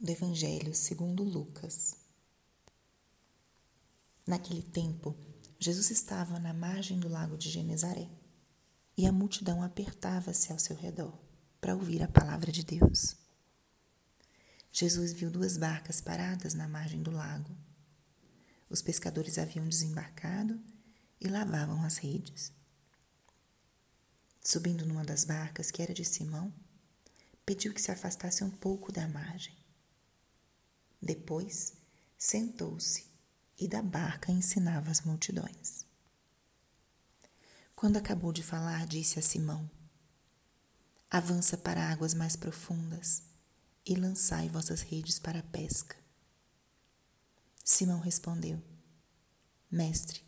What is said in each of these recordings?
do Evangelho segundo Lucas. Naquele tempo, Jesus estava na margem do lago de Genezaré e a multidão apertava-se ao seu redor para ouvir a palavra de Deus. Jesus viu duas barcas paradas na margem do lago. Os pescadores haviam desembarcado e lavavam as redes. Subindo numa das barcas, que era de Simão, pediu que se afastasse um pouco da margem. Depois, sentou-se e da barca ensinava as multidões. Quando acabou de falar, disse a Simão: Avança para águas mais profundas e lançai vossas redes para a pesca. Simão respondeu: Mestre,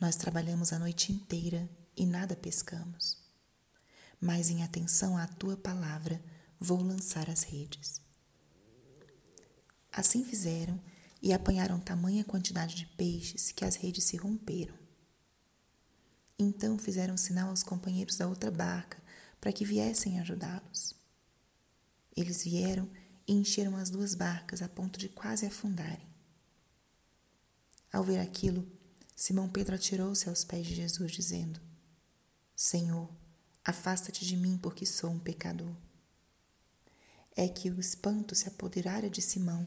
nós trabalhamos a noite inteira e nada pescamos. Mas em atenção à tua palavra, vou lançar as redes. Assim fizeram e apanharam tamanha quantidade de peixes que as redes se romperam. Então fizeram sinal aos companheiros da outra barca para que viessem ajudá-los. Eles vieram e encheram as duas barcas a ponto de quase afundarem. Ao ver aquilo, Simão Pedro atirou-se aos pés de Jesus, dizendo: Senhor, afasta-te de mim, porque sou um pecador. É que o espanto se apoderara de Simão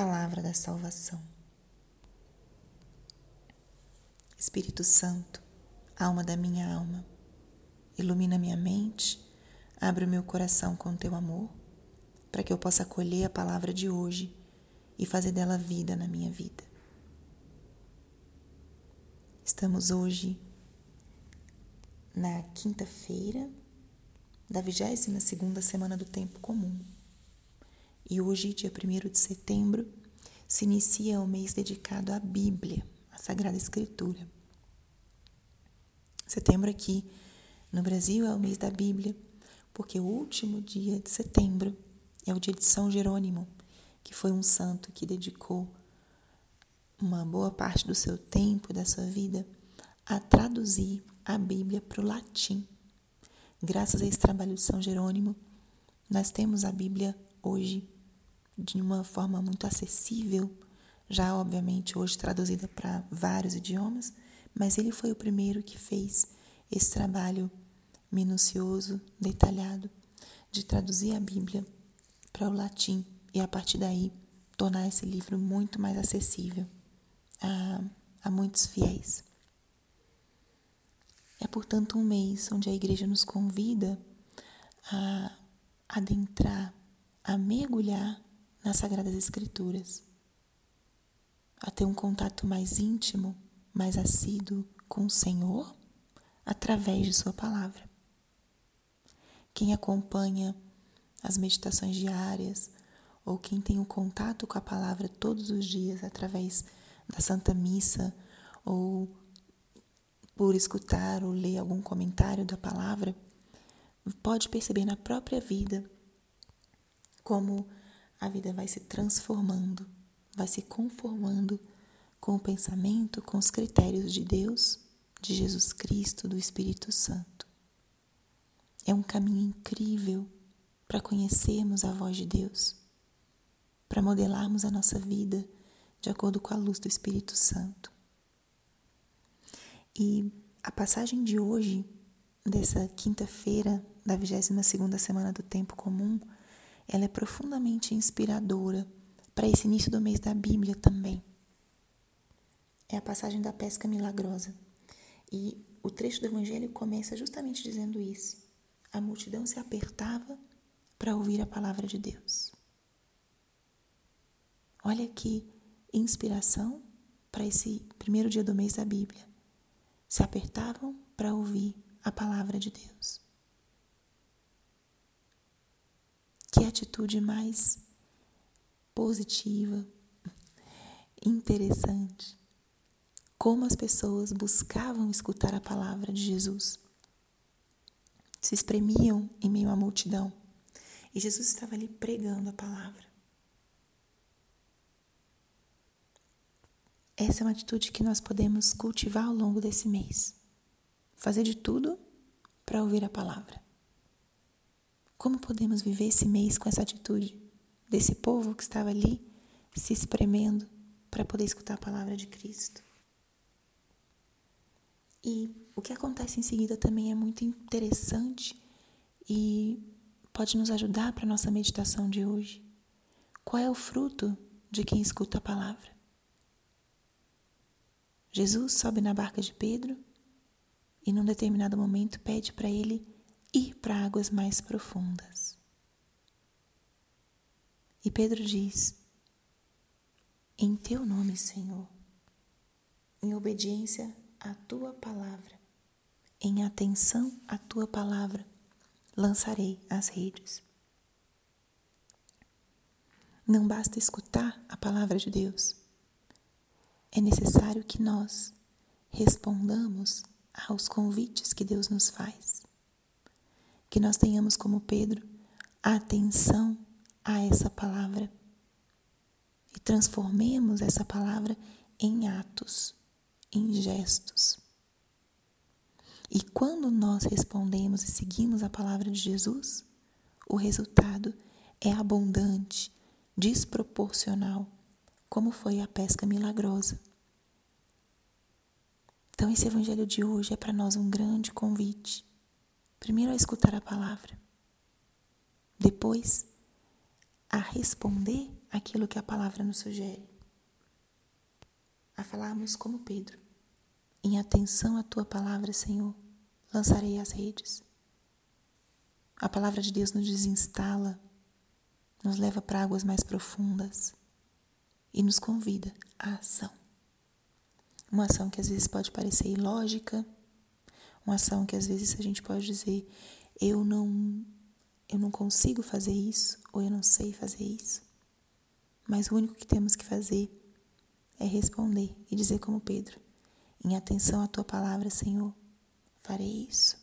Palavra da salvação. Espírito Santo, alma da minha alma, ilumina minha mente, abre o meu coração com teu amor, para que eu possa acolher a palavra de hoje e fazer dela vida na minha vida. Estamos hoje na quinta-feira da 22 segunda semana do tempo comum. E hoje, dia 1 de setembro, se inicia o mês dedicado à Bíblia, à Sagrada Escritura. Setembro aqui no Brasil é o mês da Bíblia, porque o último dia de setembro é o dia de São Jerônimo, que foi um santo que dedicou uma boa parte do seu tempo, da sua vida, a traduzir a Bíblia para o latim. Graças a esse trabalho de São Jerônimo, nós temos a Bíblia hoje de uma forma muito acessível, já obviamente hoje traduzida para vários idiomas, mas ele foi o primeiro que fez esse trabalho minucioso, detalhado, de traduzir a Bíblia para o latim e a partir daí tornar esse livro muito mais acessível a, a muitos fiéis. É, portanto, um mês onde a igreja nos convida a adentrar, a mergulhar nas Sagradas Escrituras, a ter um contato mais íntimo, mais assíduo com o Senhor através de Sua palavra. Quem acompanha as meditações diárias ou quem tem o um contato com a palavra todos os dias através da Santa Missa ou por escutar ou ler algum comentário da palavra, pode perceber na própria vida como a vida vai se transformando, vai se conformando com o pensamento, com os critérios de Deus, de Jesus Cristo, do Espírito Santo. É um caminho incrível para conhecermos a voz de Deus, para modelarmos a nossa vida de acordo com a luz do Espírito Santo. E a passagem de hoje, dessa quinta-feira da 22 segunda semana do tempo comum, ela é profundamente inspiradora para esse início do mês da Bíblia também. É a passagem da pesca milagrosa. E o trecho do Evangelho começa justamente dizendo isso. A multidão se apertava para ouvir a palavra de Deus. Olha que inspiração para esse primeiro dia do mês da Bíblia. Se apertavam para ouvir a palavra de Deus. Que atitude mais positiva, interessante. Como as pessoas buscavam escutar a palavra de Jesus. Se espremiam em meio à multidão. E Jesus estava ali pregando a palavra. Essa é uma atitude que nós podemos cultivar ao longo desse mês. Fazer de tudo para ouvir a palavra. Como podemos viver esse mês com essa atitude desse povo que estava ali se espremendo para poder escutar a palavra de Cristo? E o que acontece em seguida também é muito interessante e pode nos ajudar para a nossa meditação de hoje. Qual é o fruto de quem escuta a palavra? Jesus sobe na barca de Pedro e, num determinado momento, pede para ele ir para águas mais profundas. E Pedro diz: Em teu nome, Senhor, em obediência à tua palavra, em atenção à tua palavra, lançarei as redes. Não basta escutar a palavra de Deus é necessário que nós respondamos aos convites que Deus nos faz. Que nós tenhamos como Pedro atenção a essa palavra e transformemos essa palavra em atos, em gestos. E quando nós respondemos e seguimos a palavra de Jesus, o resultado é abundante, desproporcional como foi a pesca milagrosa. Então, esse evangelho de hoje é para nós um grande convite. Primeiro, a escutar a palavra, depois, a responder aquilo que a palavra nos sugere, a falarmos como Pedro, em atenção à tua palavra, Senhor, lançarei as redes. A palavra de Deus nos desinstala, nos leva para águas mais profundas e nos convida à ação. Uma ação que às vezes pode parecer ilógica, uma ação que às vezes a gente pode dizer eu não eu não consigo fazer isso ou eu não sei fazer isso. Mas o único que temos que fazer é responder e dizer como Pedro: em atenção à tua palavra, Senhor, farei isso.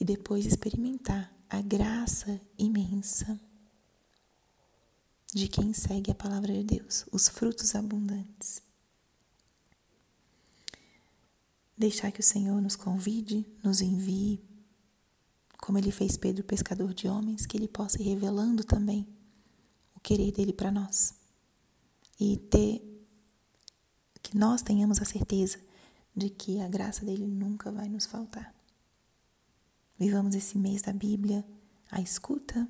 E depois experimentar a graça imensa de quem segue a palavra de Deus, os frutos abundantes. Deixar que o Senhor nos convide, nos envie, como ele fez Pedro, pescador de homens, que ele possa ir revelando também o querer dele para nós. E ter que nós tenhamos a certeza de que a graça dele nunca vai nos faltar. Vivamos esse mês da Bíblia à escuta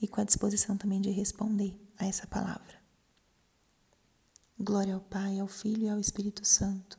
e com a disposição também de responder a essa palavra. Glória ao Pai, ao Filho e ao Espírito Santo,